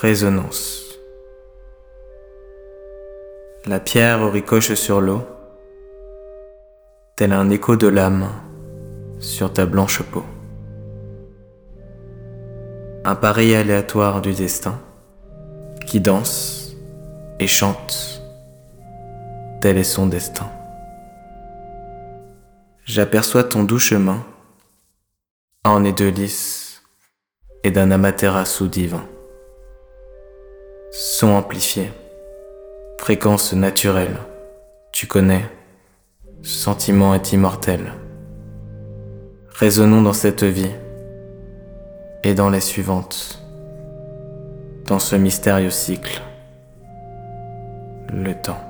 Résonance. La pierre ricoche sur l'eau, tel un écho de l'âme sur ta blanche peau. Un pari aléatoire du destin qui danse et chante, tel est son destin. J'aperçois ton doux chemin, en de lys et d'un amaterasu divin. Son amplifié, fréquence naturelle, tu connais, sentiment est immortel. Résonnons dans cette vie. Et dans les suivantes, dans ce mystérieux cycle, le temps.